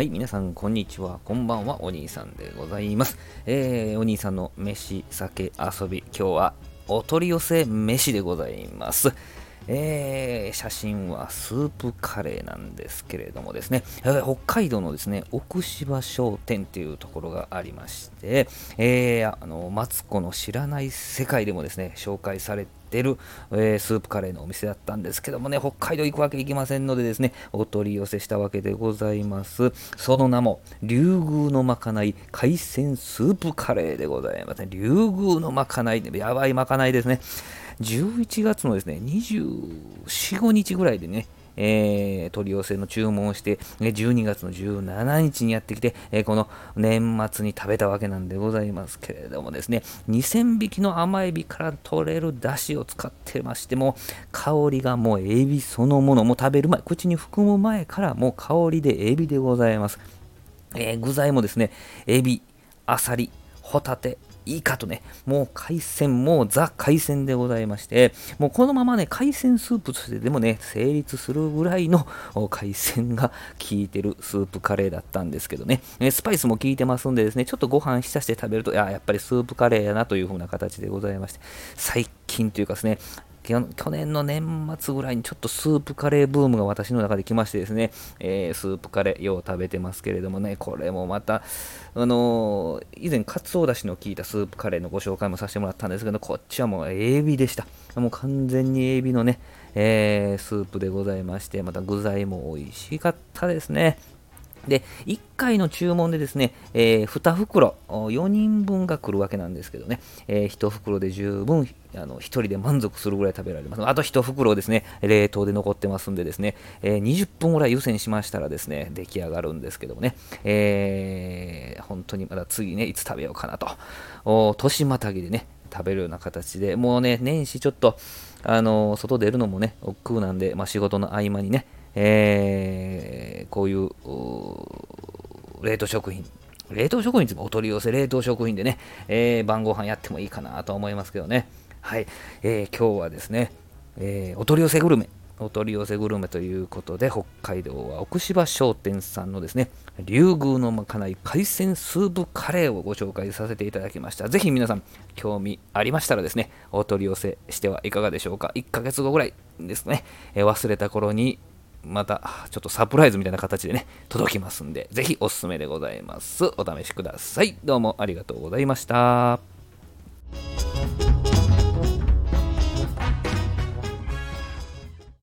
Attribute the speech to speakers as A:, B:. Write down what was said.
A: はい、皆さん、こんにちは。こんばんは。お兄さんでございます。えー、お兄さんの飯、酒、遊び、今日はお取り寄せ飯でございます。えー、写真はスープカレーなんですけれどもですね、北海道のですね、奥芝商店っていうところがありまして、えーあのマツコの知らない世界でもですね、紹介されてる、えースープカレーのお店だったんですけどもね、北海道行くわけいきませんのでですね、お取り寄せしたわけでございます。その名も、竜宮のまかない海鮮スープカレーでございますね。竜宮のまかない、やばいまかないですね。11月のですね、24、5日ぐらいでね、えー取り寄せの注文をして、12月の17日にやってきて、えーこの年末に食べたわけなんでございますけれどもですね、2000匹の甘エビから取れる出汁を使ってましても、香りがもうエビそのもの、も食べる前、口に含む前からもう香りでエビでございます。えー具材もですね、エビ、アサリ、ホタテ、いいかとね、もう海鮮、もうザ海鮮でございまして、もうこのままね、海鮮スープとしてでもね、成立するぐらいの海鮮が効いてるスープカレーだったんですけどね、えスパイスも効いてますんでですね、ちょっとご飯浸して食べると、いや、やっぱりスープカレーやなという風な形でございまして、最近というかですね、去年の年末ぐらいにちょっとスープカレーブームが私の中で来ましてですね、えースープカレーよう食べてますけれどもね、これもまた、あのー以前、かつおだしの効いたスープカレーのご紹介もさせてもらったんですけど、こっちはもうエビでした。もう完全にエビのね、えースープでございまして、また具材も美味しかったですね。で、1回の注文でですね、えー2袋、4人分が来るわけなんですけどね、え1袋で十分、あの1人で満足するぐらい食べられます。あと1袋ですね、冷凍で残ってますんでですね、えー20分ぐらい湯煎しましたらですね、出来上がるんですけどもね、えー本当にまだ次ね、いつ食べようかなと、お年またぎでね、食べるような形で、もうね、年始ちょっと、あの外出るのもね、億劫なんで、まあ、仕事の合間にね、えーこういう冷凍食品、冷凍食品ってお取り寄せ冷凍食品でね、えー晩ご飯やってもいいかなと思いますけどね。はい、えー今日はですね、えーお取り寄せグルメ、お取り寄せグルメということで、北海道は奥芝商店さんのですね、竜宮のまかない海鮮スープカレーをご紹介させていただきました。ぜひ皆さん、興味ありましたらですね、お取り寄せしてはいかがでしょうか。1ヶ月後ぐらいですね、え忘れた頃にまたちょっとサプライズみたいな形でね、届きますんで、ぜひおすすめでございます。お試しください。どうもありがとうございました。